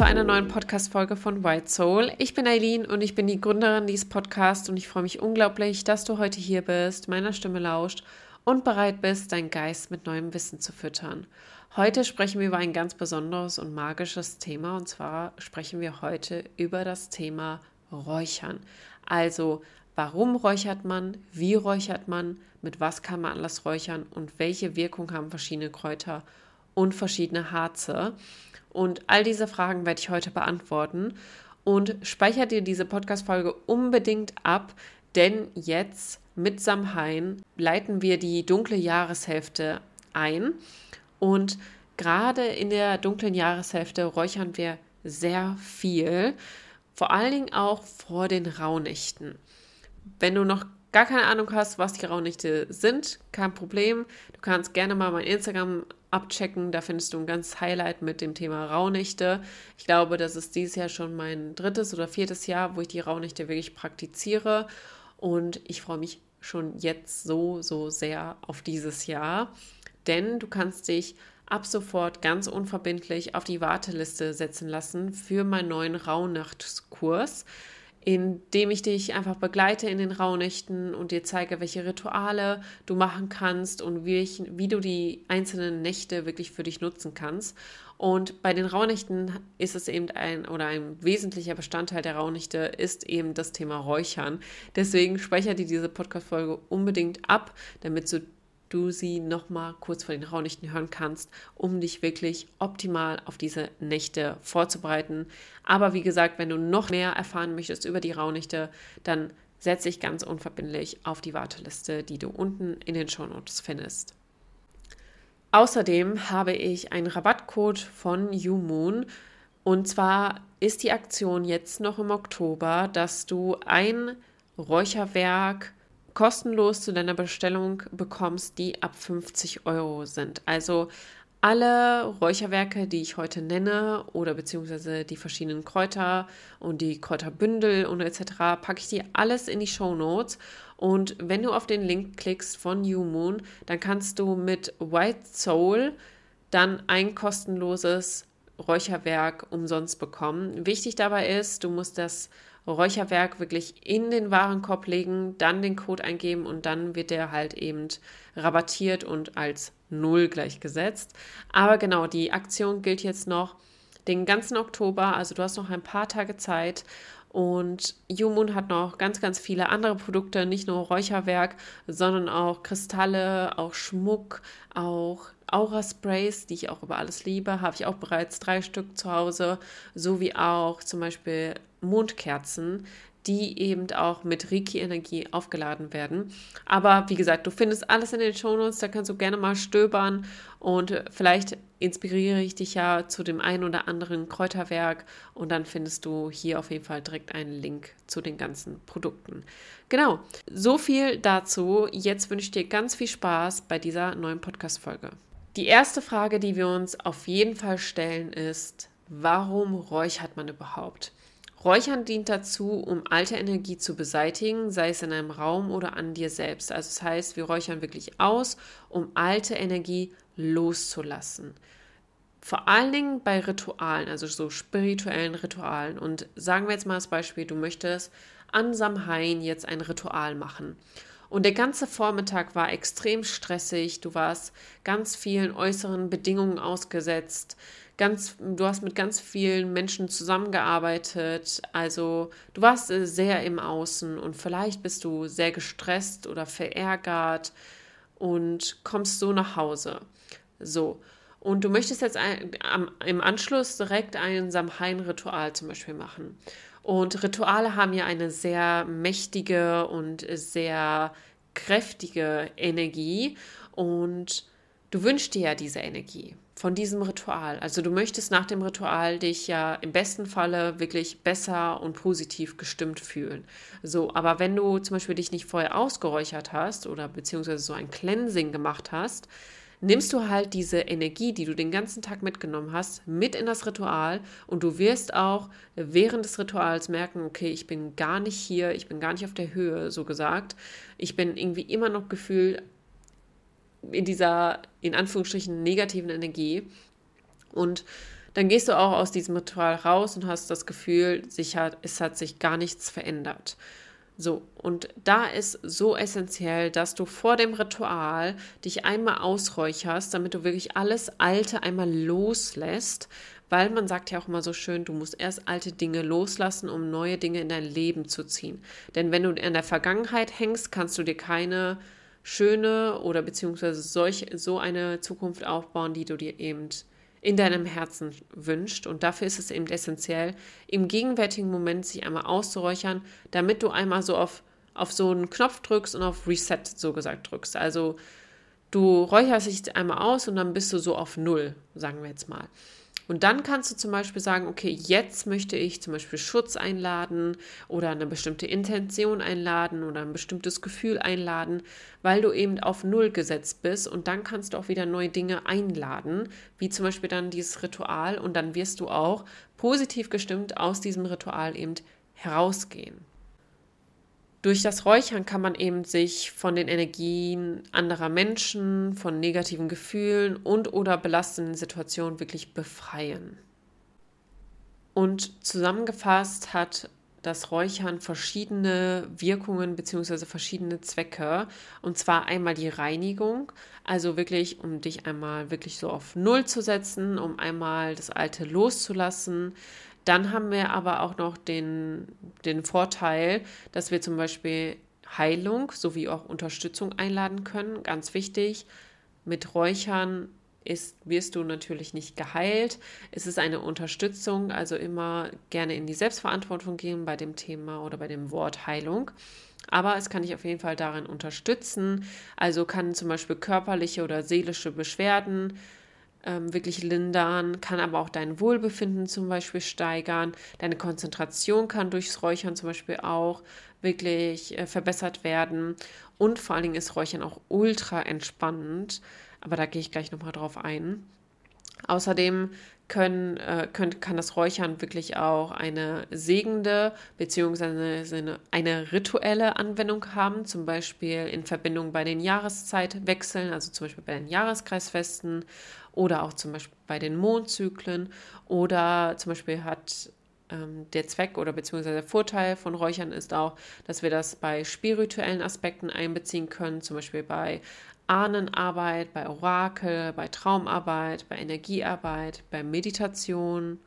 zu einer neuen Podcast-Folge von White Soul. Ich bin Eileen und ich bin die Gründerin dieses Podcasts und ich freue mich unglaublich, dass du heute hier bist, meiner Stimme lauscht und bereit bist, deinen Geist mit neuem Wissen zu füttern. Heute sprechen wir über ein ganz besonderes und magisches Thema und zwar sprechen wir heute über das Thema Räuchern. Also, warum räuchert man, wie räuchert man, mit was kann man alles räuchern und welche Wirkung haben verschiedene Kräuter und verschiedene Harze. Und all diese Fragen werde ich heute beantworten. Und speichere dir diese Podcast-Folge unbedingt ab, denn jetzt mit Samhain leiten wir die dunkle Jahreshälfte ein. Und gerade in der dunklen Jahreshälfte räuchern wir sehr viel, vor allen Dingen auch vor den Rauhnächten. Wenn du noch gar keine Ahnung hast, was die Rauhnächte sind, kein Problem. Du kannst gerne mal mein Instagram abchecken. Da findest du ein ganzes Highlight mit dem Thema Rauhnächte. Ich glaube, das ist dieses Jahr schon mein drittes oder viertes Jahr, wo ich die Rauhnächte wirklich praktiziere. Und ich freue mich schon jetzt so, so sehr auf dieses Jahr. Denn du kannst dich ab sofort ganz unverbindlich auf die Warteliste setzen lassen für meinen neuen Rauhnachtskurs indem ich dich einfach begleite in den Rauhnächten und dir zeige, welche Rituale du machen kannst und wie, ich, wie du die einzelnen Nächte wirklich für dich nutzen kannst. Und bei den Rauhnächten ist es eben ein oder ein wesentlicher Bestandteil der Rauhnächte ist eben das Thema Räuchern. Deswegen speichere dir diese Podcast-Folge unbedingt ab, damit du du sie nochmal kurz vor den Rauhnächten hören kannst, um dich wirklich optimal auf diese Nächte vorzubereiten. Aber wie gesagt, wenn du noch mehr erfahren möchtest über die Rauhnächte, dann setze dich ganz unverbindlich auf die Warteliste, die du unten in den Shownotes findest. Außerdem habe ich einen Rabattcode von YouMoon und zwar ist die Aktion jetzt noch im Oktober, dass du ein Räucherwerk kostenlos zu deiner Bestellung bekommst, die ab 50 Euro sind. Also alle Räucherwerke, die ich heute nenne, oder beziehungsweise die verschiedenen Kräuter und die Kräuterbündel und etc., packe ich dir alles in die Show Notes. Und wenn du auf den Link klickst von New Moon, dann kannst du mit White Soul dann ein kostenloses Räucherwerk umsonst bekommen. Wichtig dabei ist, du musst das Räucherwerk wirklich in den Warenkorb legen, dann den Code eingeben und dann wird der halt eben rabattiert und als Null gleichgesetzt. Aber genau, die Aktion gilt jetzt noch den ganzen Oktober, also du hast noch ein paar Tage Zeit. Und Jumun hat noch ganz, ganz viele andere Produkte, nicht nur Räucherwerk, sondern auch Kristalle, auch Schmuck, auch Aura-Sprays, die ich auch über alles liebe, habe ich auch bereits drei Stück zu Hause, sowie auch zum Beispiel Mondkerzen, die eben auch mit Reiki-Energie aufgeladen werden. Aber wie gesagt, du findest alles in den Shownotes, da kannst du gerne mal stöbern und vielleicht inspiriere ich dich ja zu dem einen oder anderen Kräuterwerk und dann findest du hier auf jeden Fall direkt einen Link zu den ganzen Produkten. Genau, so viel dazu. Jetzt wünsche ich dir ganz viel Spaß bei dieser neuen Podcast-Folge. Die erste Frage, die wir uns auf jeden Fall stellen, ist, warum räuchert man überhaupt? Räuchern dient dazu, um alte Energie zu beseitigen, sei es in einem Raum oder an dir selbst. Also das heißt, wir räuchern wirklich aus, um alte Energie loszulassen. Vor allen Dingen bei Ritualen, also so spirituellen Ritualen. Und sagen wir jetzt mal als Beispiel, du möchtest an Samhain jetzt ein Ritual machen. Und der ganze Vormittag war extrem stressig. Du warst ganz vielen äußeren Bedingungen ausgesetzt ganz, du hast mit ganz vielen Menschen zusammengearbeitet. Also du warst äh, sehr im Außen und vielleicht bist du sehr gestresst oder verärgert und kommst so nach Hause. So. Und du möchtest jetzt ein, am, im Anschluss direkt ein Samhain-Ritual zum Beispiel machen. Und Rituale haben ja eine sehr mächtige und sehr kräftige Energie. Und du wünschst dir ja diese Energie von diesem Ritual. Also du möchtest nach dem Ritual dich ja im besten Falle wirklich besser und positiv gestimmt fühlen. So, aber wenn du zum Beispiel dich nicht vorher ausgeräuchert hast oder beziehungsweise so ein Cleansing gemacht hast, nimmst du halt diese Energie, die du den ganzen Tag mitgenommen hast, mit in das Ritual und du wirst auch während des Rituals merken, okay, ich bin gar nicht hier, ich bin gar nicht auf der Höhe, so gesagt. Ich bin irgendwie immer noch gefühlt in dieser, in Anführungsstrichen, negativen Energie. Und dann gehst du auch aus diesem Ritual raus und hast das Gefühl, sich hat, es hat sich gar nichts verändert. So, und da ist so essentiell, dass du vor dem Ritual dich einmal ausräucherst, damit du wirklich alles Alte einmal loslässt, weil man sagt ja auch immer so schön, du musst erst alte Dinge loslassen, um neue Dinge in dein Leben zu ziehen. Denn wenn du in der Vergangenheit hängst, kannst du dir keine schöne oder beziehungsweise solch, so eine Zukunft aufbauen, die du dir eben in deinem Herzen wünscht. Und dafür ist es eben essentiell, im gegenwärtigen Moment sich einmal auszuräuchern, damit du einmal so auf, auf so einen Knopf drückst und auf Reset so gesagt drückst. Also du räucherst dich einmal aus und dann bist du so auf Null, sagen wir jetzt mal. Und dann kannst du zum Beispiel sagen, okay, jetzt möchte ich zum Beispiel Schutz einladen oder eine bestimmte Intention einladen oder ein bestimmtes Gefühl einladen, weil du eben auf Null gesetzt bist. Und dann kannst du auch wieder neue Dinge einladen, wie zum Beispiel dann dieses Ritual. Und dann wirst du auch positiv gestimmt aus diesem Ritual eben herausgehen. Durch das Räuchern kann man eben sich von den Energien anderer Menschen, von negativen Gefühlen und oder belastenden Situationen wirklich befreien. Und zusammengefasst hat das Räuchern verschiedene Wirkungen bzw. verschiedene Zwecke. Und zwar einmal die Reinigung, also wirklich, um dich einmal wirklich so auf Null zu setzen, um einmal das Alte loszulassen, dann haben wir aber auch noch den, den Vorteil, dass wir zum Beispiel Heilung sowie auch Unterstützung einladen können. Ganz wichtig, mit Räuchern ist, wirst du natürlich nicht geheilt. Es ist eine Unterstützung, also immer gerne in die Selbstverantwortung gehen bei dem Thema oder bei dem Wort Heilung. Aber es kann dich auf jeden Fall darin unterstützen. Also kann zum Beispiel körperliche oder seelische Beschwerden ähm, wirklich lindern, kann aber auch dein Wohlbefinden zum Beispiel steigern. Deine Konzentration kann durchs Räuchern zum Beispiel auch wirklich äh, verbessert werden. Und vor allen Dingen ist Räuchern auch ultra entspannend. Aber da gehe ich gleich nochmal drauf ein. Außerdem können, äh, können, kann das Räuchern wirklich auch eine segende bzw. Eine, eine rituelle Anwendung haben, zum Beispiel in Verbindung bei den Jahreszeitwechseln, also zum Beispiel bei den Jahreskreisfesten oder auch zum Beispiel bei den Mondzyklen oder zum Beispiel hat ähm, der Zweck oder beziehungsweise der Vorteil von Räuchern ist auch, dass wir das bei spirituellen Aspekten einbeziehen können, zum Beispiel bei Ahnenarbeit, bei Orakel, bei Traumarbeit, bei Energiearbeit, bei Meditation,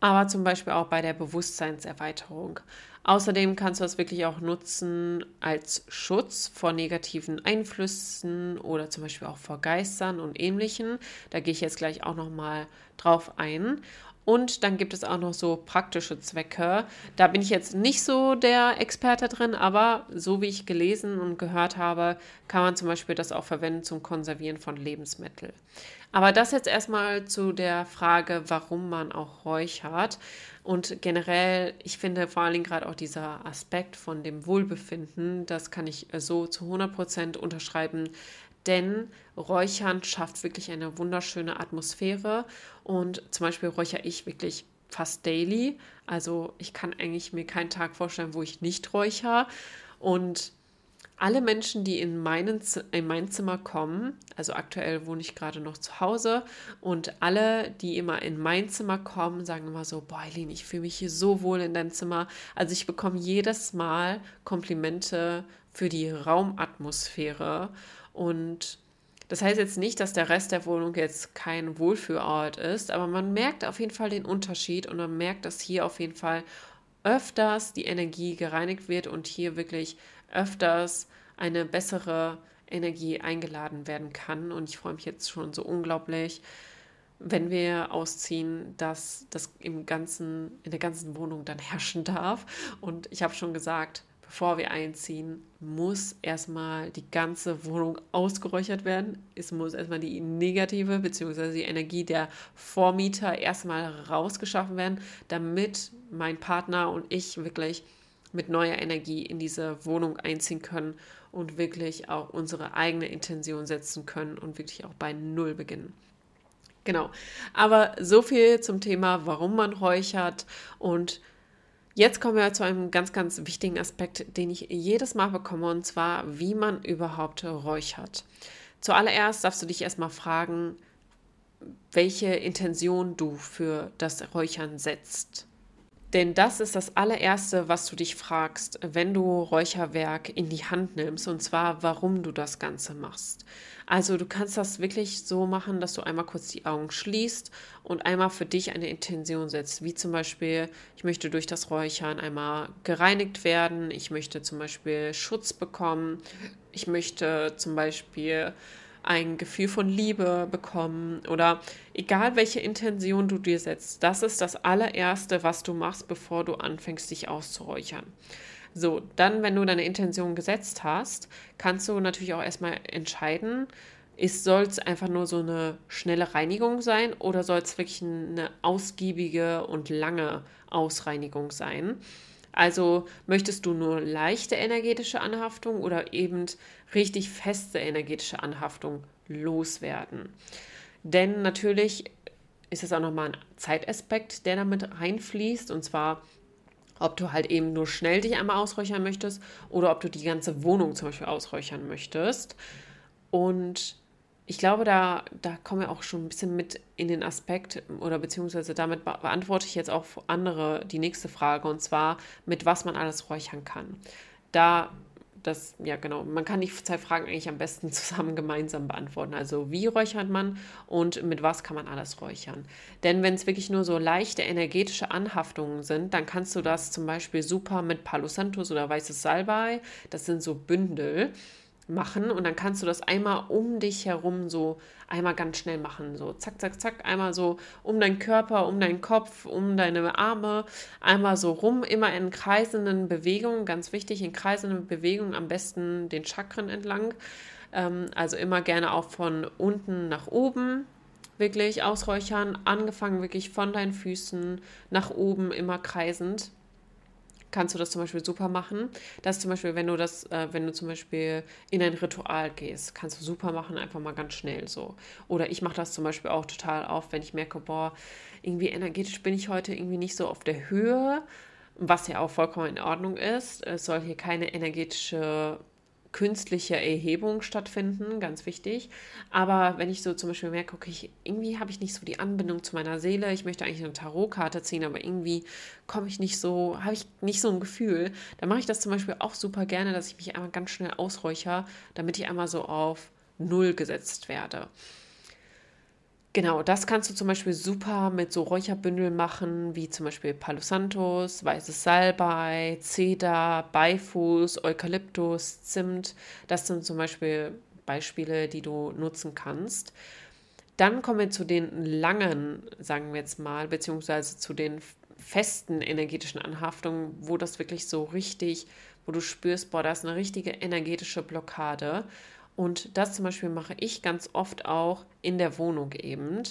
aber zum Beispiel auch bei der Bewusstseinserweiterung. Außerdem kannst du das wirklich auch nutzen als Schutz vor negativen Einflüssen oder zum Beispiel auch vor Geistern und ähnlichen. Da gehe ich jetzt gleich auch nochmal drauf ein. Und dann gibt es auch noch so praktische Zwecke. Da bin ich jetzt nicht so der Experte drin, aber so wie ich gelesen und gehört habe, kann man zum Beispiel das auch verwenden zum Konservieren von Lebensmitteln. Aber das jetzt erstmal zu der Frage, warum man auch räuchert. Und generell, ich finde vor allen Dingen gerade auch dieser Aspekt von dem Wohlbefinden, das kann ich so zu 100 Prozent unterschreiben, denn Räuchern schafft wirklich eine wunderschöne Atmosphäre und zum Beispiel räuchere ich wirklich fast daily. Also ich kann eigentlich mir keinen Tag vorstellen, wo ich nicht räuchere und alle Menschen, die in, meinen, in mein Zimmer kommen, also aktuell wohne ich gerade noch zu Hause und alle, die immer in mein Zimmer kommen, sagen immer so, boah, Eileen, ich fühle mich hier so wohl in deinem Zimmer. Also ich bekomme jedes Mal Komplimente für die Raumatmosphäre und das heißt jetzt nicht, dass der Rest der Wohnung jetzt kein Wohlfühlort ist, aber man merkt auf jeden Fall den Unterschied und man merkt, dass hier auf jeden Fall öfters die Energie gereinigt wird und hier wirklich öfters eine bessere Energie eingeladen werden kann. Und ich freue mich jetzt schon so unglaublich, wenn wir ausziehen, dass das im ganzen, in der ganzen Wohnung dann herrschen darf. Und ich habe schon gesagt, bevor wir einziehen, muss erstmal die ganze Wohnung ausgeräuchert werden. Es muss erstmal die negative bzw. die Energie der Vormieter erstmal rausgeschaffen werden, damit mein Partner und ich wirklich mit neuer Energie in diese Wohnung einziehen können und wirklich auch unsere eigene Intention setzen können und wirklich auch bei Null beginnen. Genau. Aber so viel zum Thema, warum man räuchert und Jetzt kommen wir zu einem ganz, ganz wichtigen Aspekt, den ich jedes Mal bekomme, und zwar, wie man überhaupt räuchert. Zuallererst darfst du dich erstmal fragen, welche Intention du für das Räuchern setzt. Denn das ist das allererste, was du dich fragst, wenn du Räucherwerk in die Hand nimmst, und zwar, warum du das Ganze machst. Also du kannst das wirklich so machen, dass du einmal kurz die Augen schließt und einmal für dich eine Intention setzt, wie zum Beispiel, ich möchte durch das Räuchern einmal gereinigt werden, ich möchte zum Beispiel Schutz bekommen, ich möchte zum Beispiel ein Gefühl von Liebe bekommen oder egal welche Intention du dir setzt, das ist das allererste, was du machst, bevor du anfängst, dich auszuräuchern. So, dann, wenn du deine Intention gesetzt hast, kannst du natürlich auch erstmal entscheiden, soll es einfach nur so eine schnelle Reinigung sein oder soll es wirklich eine ausgiebige und lange Ausreinigung sein? Also möchtest du nur leichte energetische Anhaftung oder eben richtig feste energetische Anhaftung loswerden? Denn natürlich ist es auch nochmal ein Zeitaspekt, der damit reinfließt. Und zwar, ob du halt eben nur schnell dich einmal ausräuchern möchtest oder ob du die ganze Wohnung zum Beispiel ausräuchern möchtest. Und ich glaube, da, da kommen wir auch schon ein bisschen mit in den Aspekt oder beziehungsweise damit beantworte ich jetzt auch andere die nächste Frage und zwar, mit was man alles räuchern kann. Da, das, ja genau, man kann die zwei Fragen eigentlich am besten zusammen gemeinsam beantworten. Also wie räuchert man und mit was kann man alles räuchern? Denn wenn es wirklich nur so leichte energetische Anhaftungen sind, dann kannst du das zum Beispiel super mit Palo Santos oder weißes Salbei, das sind so Bündel machen und dann kannst du das einmal um dich herum so einmal ganz schnell machen. So zack, zack, zack, einmal so um deinen Körper, um deinen Kopf, um deine Arme, einmal so rum, immer in kreisenden Bewegungen, ganz wichtig, in kreisenden Bewegungen, am besten den Chakren entlang. Ähm, also immer gerne auch von unten nach oben wirklich ausräuchern, angefangen wirklich von deinen Füßen nach oben, immer kreisend kannst du das zum Beispiel super machen. Das zum Beispiel, wenn du das, äh, wenn du zum Beispiel in ein Ritual gehst, kannst du super machen, einfach mal ganz schnell so. Oder ich mache das zum Beispiel auch total auf, wenn ich merke, boah, irgendwie energetisch bin ich heute irgendwie nicht so auf der Höhe, was ja auch vollkommen in Ordnung ist. Es soll hier keine energetische künstliche Erhebung stattfinden, ganz wichtig. Aber wenn ich so zum Beispiel merke, okay, ich, irgendwie habe ich nicht so die Anbindung zu meiner Seele, ich möchte eigentlich eine Tarotkarte ziehen, aber irgendwie komme ich nicht so, habe ich nicht so ein Gefühl, dann mache ich das zum Beispiel auch super gerne, dass ich mich einmal ganz schnell ausräuchere, damit ich einmal so auf Null gesetzt werde. Genau, das kannst du zum Beispiel super mit so Räucherbündeln machen, wie zum Beispiel Palo Santos, weißes Salbei, Zeder, Beifuß, Eukalyptus, Zimt. Das sind zum Beispiel Beispiele, die du nutzen kannst. Dann kommen wir zu den langen, sagen wir jetzt mal, beziehungsweise zu den festen energetischen Anhaftungen, wo das wirklich so richtig, wo du spürst, boah, da ist eine richtige energetische Blockade. Und das zum Beispiel mache ich ganz oft auch in der Wohnung eben.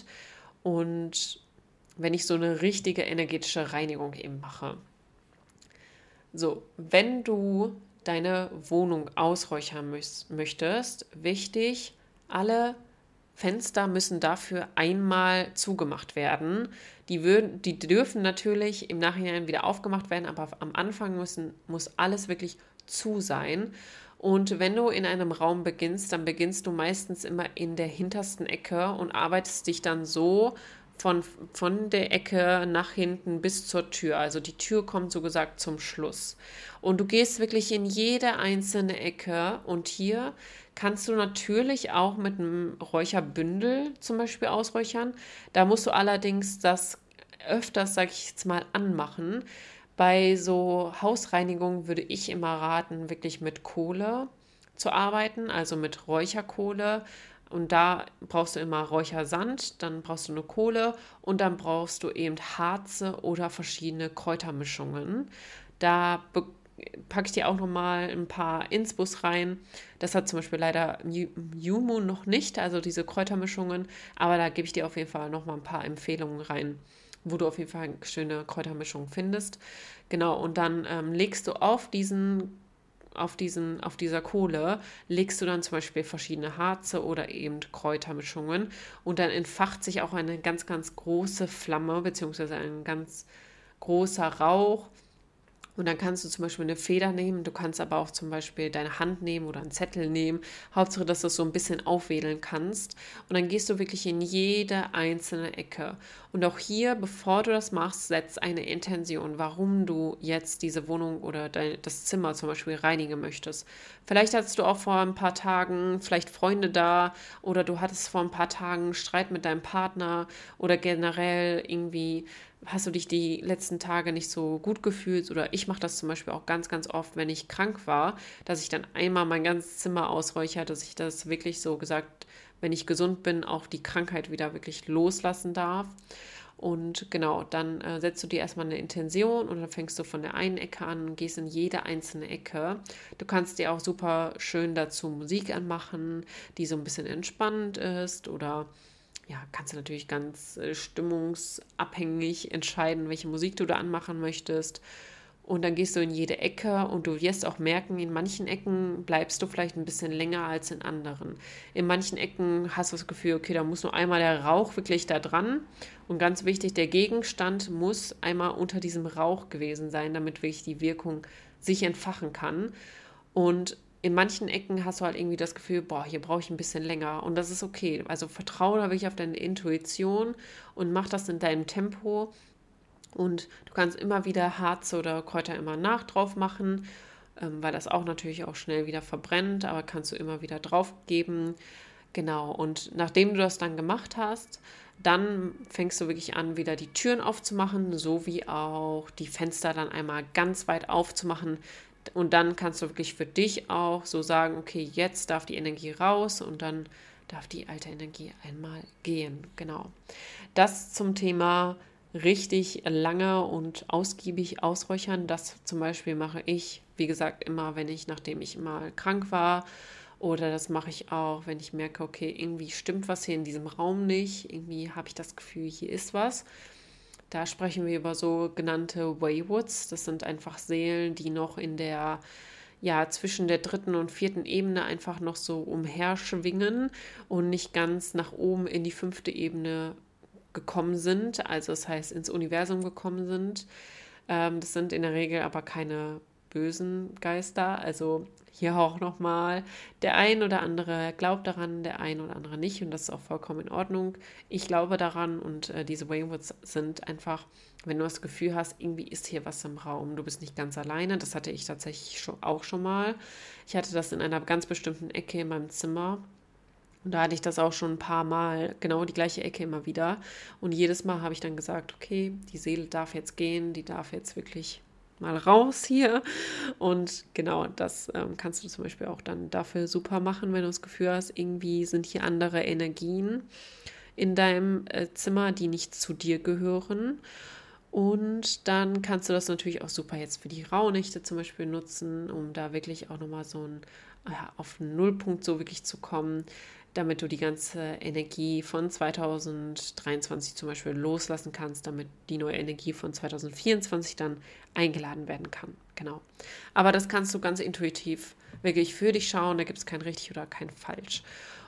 Und wenn ich so eine richtige energetische Reinigung eben mache. So, wenn du deine Wohnung ausräuchern möchtest, wichtig, alle Fenster müssen dafür einmal zugemacht werden. Die, würden, die dürfen natürlich im Nachhinein wieder aufgemacht werden, aber am Anfang müssen, muss alles wirklich zu sein. Und wenn du in einem Raum beginnst, dann beginnst du meistens immer in der hintersten Ecke und arbeitest dich dann so von, von der Ecke nach hinten bis zur Tür. Also die Tür kommt so gesagt zum Schluss. Und du gehst wirklich in jede einzelne Ecke und hier kannst du natürlich auch mit einem Räucherbündel zum Beispiel ausräuchern. Da musst du allerdings das öfters, sag ich jetzt mal, anmachen, bei so Hausreinigung würde ich immer raten, wirklich mit Kohle zu arbeiten, also mit Räucherkohle. Und da brauchst du immer Räuchersand, dann brauchst du eine Kohle und dann brauchst du eben Harze oder verschiedene Kräutermischungen. Da packe ich dir auch nochmal ein paar Insbus rein. Das hat zum Beispiel leider Jumu noch nicht, also diese Kräutermischungen, aber da gebe ich dir auf jeden Fall nochmal ein paar Empfehlungen rein wo du auf jeden Fall eine schöne Kräutermischung findest. Genau, und dann ähm, legst du auf diesen auf, diesen, auf dieser Kohle legst du dann zum Beispiel verschiedene Harze oder eben Kräutermischungen und dann entfacht sich auch eine ganz, ganz große Flamme beziehungsweise ein ganz großer Rauch Und dann kannst du zum Beispiel eine Feder nehmen, du kannst aber auch zum Beispiel deine Hand nehmen oder einen Zettel nehmen. Hauptsache, dass du es so ein bisschen aufwedeln kannst. Und dann gehst du wirklich in jede einzelne Ecke. Und auch hier, bevor du das machst, setz eine Intention, warum du jetzt diese Wohnung oder dein, das Zimmer zum Beispiel reinigen möchtest. Vielleicht hattest du auch vor ein paar Tagen vielleicht Freunde da oder du hattest vor ein paar Tagen Streit mit deinem Partner oder generell irgendwie hast du dich die letzten Tage nicht so gut gefühlt oder ich mache das zum Beispiel auch ganz, ganz oft, wenn ich krank war, dass ich dann einmal mein ganzes Zimmer ausräuchere, dass ich das wirklich so gesagt, wenn ich gesund bin, auch die Krankheit wieder wirklich loslassen darf. Und genau, dann äh, setzt du dir erstmal eine Intention und dann fängst du von der einen Ecke an und gehst in jede einzelne Ecke. Du kannst dir auch super schön dazu Musik anmachen, die so ein bisschen entspannend ist oder ja, kannst du natürlich ganz äh, stimmungsabhängig entscheiden, welche Musik du da anmachen möchtest. Und dann gehst du in jede Ecke und du wirst auch merken, in manchen Ecken bleibst du vielleicht ein bisschen länger als in anderen. In manchen Ecken hast du das Gefühl, okay, da muss nur einmal der Rauch wirklich da dran. Und ganz wichtig, der Gegenstand muss einmal unter diesem Rauch gewesen sein, damit wirklich die Wirkung sich entfachen kann. Und in manchen Ecken hast du halt irgendwie das Gefühl, boah, hier brauche ich ein bisschen länger. Und das ist okay. Also vertraue da wirklich auf deine Intuition und mach das in deinem Tempo. Und du kannst immer wieder Harze oder Kräuter immer nach drauf machen, ähm, weil das auch natürlich auch schnell wieder verbrennt, aber kannst du immer wieder drauf geben. Genau, und nachdem du das dann gemacht hast, dann fängst du wirklich an, wieder die Türen aufzumachen, sowie auch die Fenster dann einmal ganz weit aufzumachen, und dann kannst du wirklich für dich auch so sagen, okay, jetzt darf die Energie raus und dann darf die alte Energie einmal gehen. Genau. Das zum Thema richtig lange und ausgiebig ausräuchern. Das zum Beispiel mache ich, wie gesagt, immer, wenn ich, nachdem ich mal krank war. Oder das mache ich auch, wenn ich merke, okay, irgendwie stimmt was hier in diesem Raum nicht. Irgendwie habe ich das Gefühl, hier ist was. Da sprechen wir über sogenannte Waywoods. Das sind einfach Seelen, die noch in der, ja, zwischen der dritten und vierten Ebene einfach noch so umherschwingen und nicht ganz nach oben in die fünfte Ebene gekommen sind. Also das heißt, ins Universum gekommen sind. Ähm, das sind in der Regel aber keine bösen Geister. Also hier auch nochmal, der ein oder andere glaubt daran, der ein oder andere nicht und das ist auch vollkommen in Ordnung. Ich glaube daran und äh, diese Waywoods sind einfach, wenn du das Gefühl hast, irgendwie ist hier was im Raum, du bist nicht ganz alleine, das hatte ich tatsächlich schon, auch schon mal. Ich hatte das in einer ganz bestimmten Ecke in meinem Zimmer. Und da hatte ich das auch schon ein paar Mal, genau die gleiche Ecke immer wieder. Und jedes Mal habe ich dann gesagt, okay, die Seele darf jetzt gehen, die darf jetzt wirklich mal raus hier. Und genau, das ähm, kannst du zum Beispiel auch dann dafür super machen, wenn du das Gefühl hast, irgendwie sind hier andere Energien in deinem äh, Zimmer, die nicht zu dir gehören. Und dann kannst du das natürlich auch super jetzt für die Rauhnächte zum Beispiel nutzen, um da wirklich auch nochmal so ein, ja, auf einen Nullpunkt so wirklich zu kommen damit du die ganze Energie von 2023 zum Beispiel loslassen kannst, damit die neue Energie von 2024 dann eingeladen werden kann. Genau. Aber das kannst du ganz intuitiv wirklich für dich schauen. Da gibt es kein richtig oder kein falsch.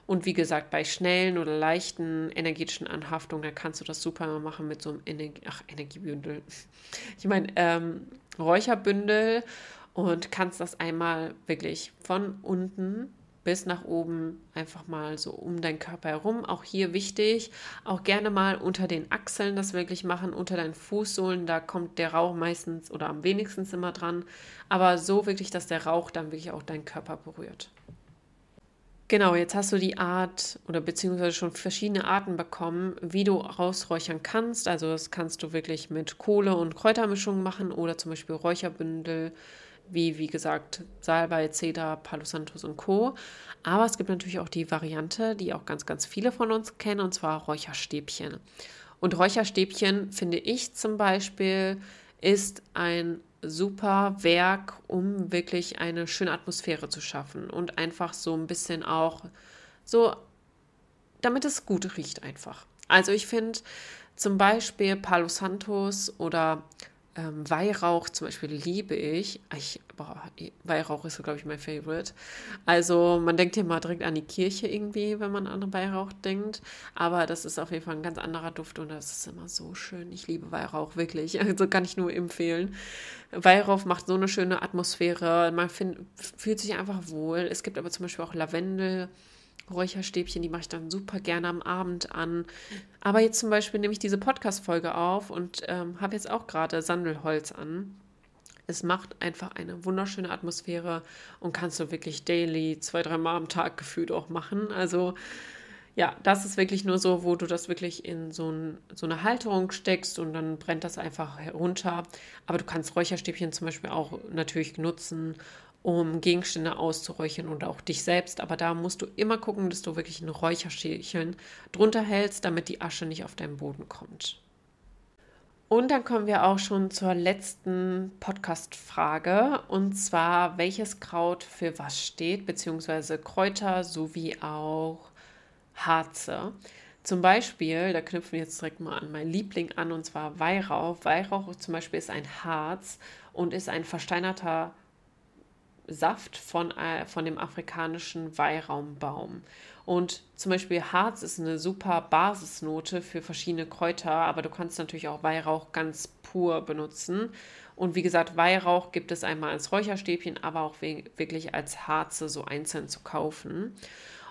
Und wie gesagt, bei schnellen oder leichten energetischen Anhaftungen, da kannst du das super machen mit so einem Energie Ach, Energiebündel. Ich meine, ähm, Räucherbündel und kannst das einmal wirklich von unten bis nach oben, einfach mal so um deinen Körper herum. Auch hier wichtig, auch gerne mal unter den Achseln das wirklich machen, unter deinen Fußsohlen, da kommt der Rauch meistens oder am wenigsten immer dran, aber so wirklich, dass der Rauch dann wirklich auch deinen Körper berührt. Genau, jetzt hast du die Art oder beziehungsweise schon verschiedene Arten bekommen, wie du rausräuchern kannst. Also das kannst du wirklich mit Kohle- und Kräutermischungen machen oder zum Beispiel Räucherbündel wie, wie gesagt, Salbei, Cedar, Palo Santos und Co. Aber es gibt natürlich auch die Variante, die auch ganz, ganz viele von uns kennen, und zwar Räucherstäbchen. Und Räucherstäbchen, finde ich zum Beispiel, ist ein super Werk, um wirklich eine schöne Atmosphäre zu schaffen und einfach so ein bisschen auch so, damit es gut riecht einfach. Also ich finde zum Beispiel Palo Santos oder Ähm, Weihrauch zum Beispiel liebe ich. ich boah, Weihrauch ist so, glaube ich, mein Favorite. Also man denkt ja mal direkt an die Kirche irgendwie, wenn man an Weihrauch denkt. Aber das ist auf jeden Fall ein ganz anderer Duft und das ist immer so schön. Ich liebe Weihrauch, wirklich. Also kann ich nur empfehlen. Weihrauch macht so eine schöne Atmosphäre. Man find, fühlt sich einfach wohl. Es gibt aber zum Beispiel auch Lavendel. Räucherstäbchen, die mache ich dann super gerne am Abend an. Aber jetzt zum Beispiel nehme ich diese Podcast-Folge auf und ähm, habe jetzt auch gerade Sandelholz an. Es macht einfach eine wunderschöne Atmosphäre und kannst du wirklich daily, zwei, dreimal am Tag gefühlt auch machen. Also ja, das ist wirklich nur so, wo du das wirklich in so, ein, so eine Halterung steckst und dann brennt das einfach herunter. Aber du kannst Räucherstäbchen zum Beispiel auch natürlich nutzen, um Gegenstände auszuräuchern und auch dich selbst. Aber da musst du immer gucken, dass du wirklich ein Räucherschälchen drunter hältst, damit die Asche nicht auf deinen Boden kommt. Und dann kommen wir auch schon zur letzten Podcast-Frage und zwar, welches Kraut für was steht, beziehungsweise Kräuter sowie auch Harze. Zum Beispiel, da knüpfen wir jetzt direkt mal an mein Liebling an und zwar Weihrauch. Weihrauch zum Beispiel ist ein Harz und ist ein versteinerter Saft von, äh, von dem afrikanischen Weihraumbbaum. Und zum Beispiel Harz ist eine super Basisnote für verschiedene Kräuter, aber du kannst natürlich auch Weihrauch ganz pur benutzen. Und wie gesagt, Weihrauch gibt es einmal als Räucherstäbchen, aber auch wirklich als Harze so einzeln zu kaufen.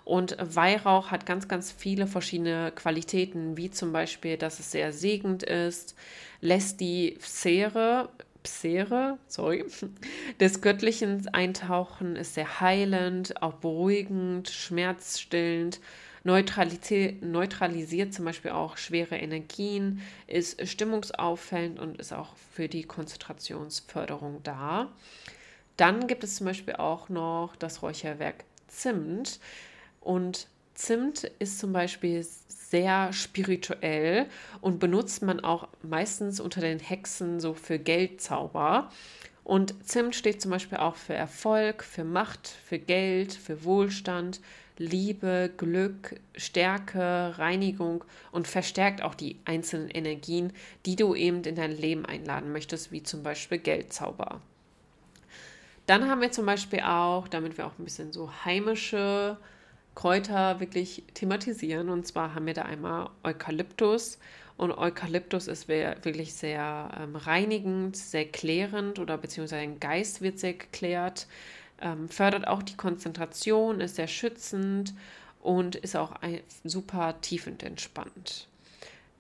Und Weihrauch hat ganz, ganz viele verschiedene Qualitäten, wie zum Beispiel, dass es sehr segend ist, lässt die Scere Psere, sorry, des Göttlichen eintauchen ist sehr heilend, auch beruhigend, schmerzstillend, neutralisiert, zum Beispiel auch schwere Energien, ist stimmungsauffällend und ist auch für die Konzentrationsförderung da. Dann gibt es zum Beispiel auch noch das Räucherwerk Zimt und Zimt ist zum Beispiel sehr spirituell und benutzt man auch meistens unter den Hexen so für Geldzauber. Und Zimt steht zum Beispiel auch für Erfolg, für Macht, für Geld, für Wohlstand, Liebe, Glück, Stärke, Reinigung und verstärkt auch die einzelnen Energien, die du eben in dein Leben einladen möchtest, wie zum Beispiel Geldzauber. Dann haben wir zum Beispiel auch, damit wir auch ein bisschen so heimische Kräuter wirklich thematisieren. Und zwar haben wir da einmal Eukalyptus. Und Eukalyptus ist wirklich sehr ähm, reinigend, sehr klärend oder beziehungsweise ein Geist wird sehr geklärt, ähm, fördert auch die Konzentration, ist sehr schützend und ist auch ein, super tiefend entspannt.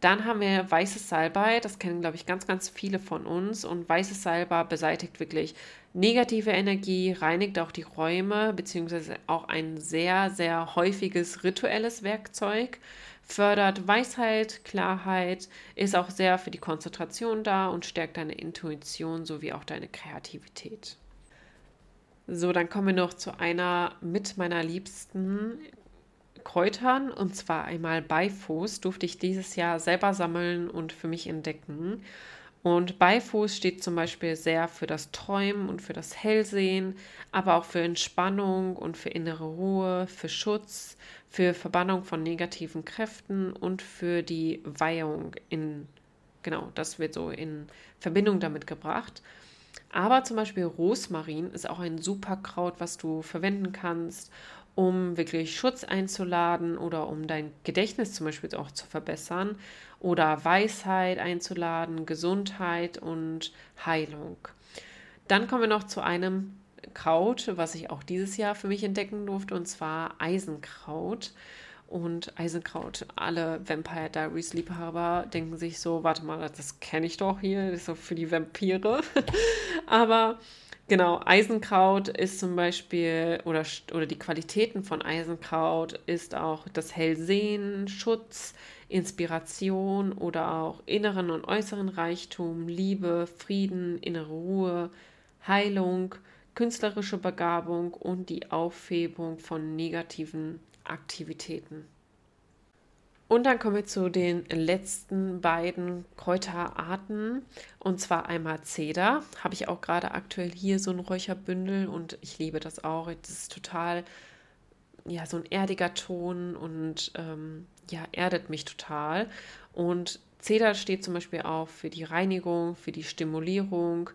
Dann haben wir weißes Salbei, das kennen, glaube ich, ganz, ganz viele von uns. Und weißes Salbei beseitigt wirklich negative Energie, reinigt auch die Räume, beziehungsweise auch ein sehr, sehr häufiges rituelles Werkzeug, fördert Weisheit, Klarheit, ist auch sehr für die Konzentration da und stärkt deine Intuition sowie auch deine Kreativität. So, dann kommen wir noch zu einer mit meiner liebsten Kräutern und zwar einmal Beifuß durfte ich dieses Jahr selber sammeln und für mich entdecken. Und Beifuß steht zum Beispiel sehr für das Träumen und für das Hellsehen, aber auch für Entspannung und für innere Ruhe, für Schutz, für Verbannung von negativen Kräften und für die Weihung in, genau, das wird so in Verbindung damit gebracht. Aber zum Beispiel Rosmarin ist auch ein super Kraut, was du verwenden kannst, um wirklich Schutz einzuladen oder um dein Gedächtnis zum Beispiel auch zu verbessern oder Weisheit einzuladen, Gesundheit und Heilung. Dann kommen wir noch zu einem Kraut, was ich auch dieses Jahr für mich entdecken durfte, und zwar Eisenkraut. Und Eisenkraut, alle Vampire Diaries Liebhaber denken sich so, warte mal, das kenne ich doch hier, das ist so für die Vampire. Aber Genau, Eisenkraut ist zum Beispiel, oder, oder die Qualitäten von Eisenkraut ist auch das Hellsehen, Schutz, Inspiration oder auch inneren und äußeren Reichtum, Liebe, Frieden, innere Ruhe, Heilung, künstlerische Begabung und die Aufhebung von negativen Aktivitäten. Und dann kommen wir zu den letzten beiden Kräuterarten. Und zwar einmal Zeder. Habe ich auch gerade aktuell hier so ein Räucherbündel und ich liebe das auch. Das ist total ja, so ein erdiger Ton und ähm, ja, erdet mich total. Und Zeder steht zum Beispiel auch für die Reinigung, für die Stimulierung,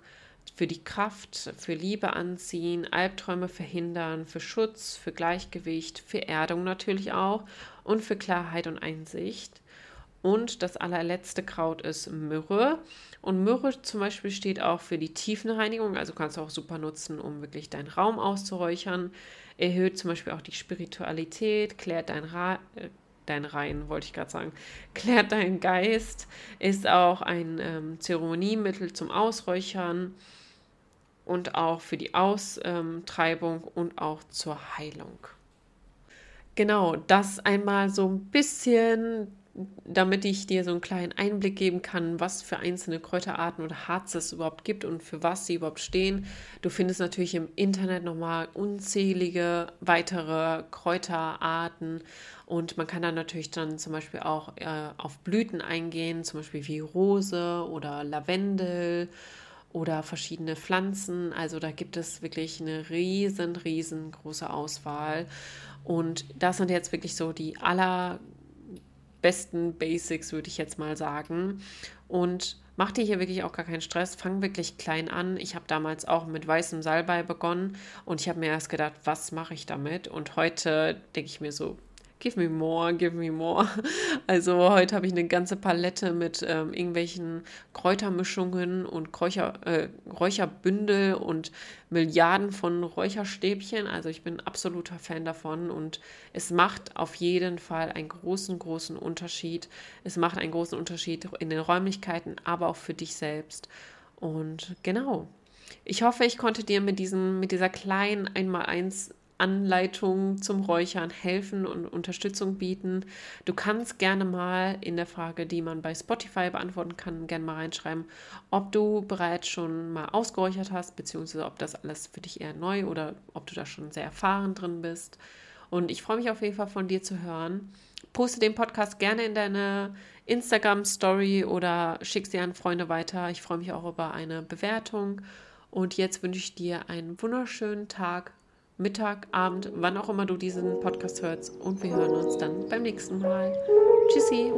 für die Kraft, für Liebe anziehen, Albträume verhindern, für Schutz, für Gleichgewicht, für Erdung natürlich auch und für Klarheit und Einsicht. Und das allerletzte Kraut ist Myrrhe. Und Myrrhe zum Beispiel steht auch für die Tiefenreinigung, also kannst du auch super nutzen, um wirklich deinen Raum auszuräuchern. Erhöht zum Beispiel auch die Spiritualität, klärt dein, Ra äh, dein Rein, wollte ich gerade sagen, klärt deinen Geist, ist auch ein ähm, Zeremoniemittel zum Ausräuchern und auch für die Austreibung und auch zur Heilung. Genau, das einmal so ein bisschen damit ich dir so einen kleinen Einblick geben kann, was für einzelne Kräuterarten oder Harze es überhaupt gibt und für was sie überhaupt stehen. Du findest natürlich im Internet nochmal unzählige weitere Kräuterarten und man kann dann natürlich dann zum Beispiel auch äh, auf Blüten eingehen, zum Beispiel wie Rose oder Lavendel oder verschiedene Pflanzen. Also da gibt es wirklich eine riesen, riesengroße Auswahl. Und das sind jetzt wirklich so die aller besten Basics, würde ich jetzt mal sagen. Und mach dir hier wirklich auch gar keinen Stress. Fang wirklich klein an. Ich habe damals auch mit weißem Salbei begonnen und ich habe mir erst gedacht, was mache ich damit? Und heute denke ich mir so, give me more, give me more. Also heute habe ich eine ganze Palette mit ähm, irgendwelchen Kräutermischungen und Kräucher, äh, Räucherbündel und Milliarden von Räucherstäbchen. Also ich bin absoluter Fan davon und es macht auf jeden Fall einen großen, großen Unterschied. Es macht einen großen Unterschied in den Räumlichkeiten, aber auch für dich selbst. Und genau. Ich hoffe, ich konnte dir mit, diesem, mit dieser kleinen Einmaleins Anleitungen zum Räuchern helfen und Unterstützung bieten. Du kannst gerne mal in der Frage, die man bei Spotify beantworten kann, gerne mal reinschreiben, ob du bereits schon mal ausgeräuchert hast, beziehungsweise ob das alles für dich eher neu oder ob du da schon sehr erfahren drin bist. Und ich freue mich auf jeden Fall von dir zu hören. Poste den Podcast gerne in deine Instagram-Story oder schick sie an Freunde weiter. Ich freue mich auch über eine Bewertung. Und jetzt wünsche ich dir einen wunderschönen Tag Mittag, Abend, wann auch immer du diesen Podcast hörst. Und wir hören uns dann beim nächsten Mal. Tschüssi.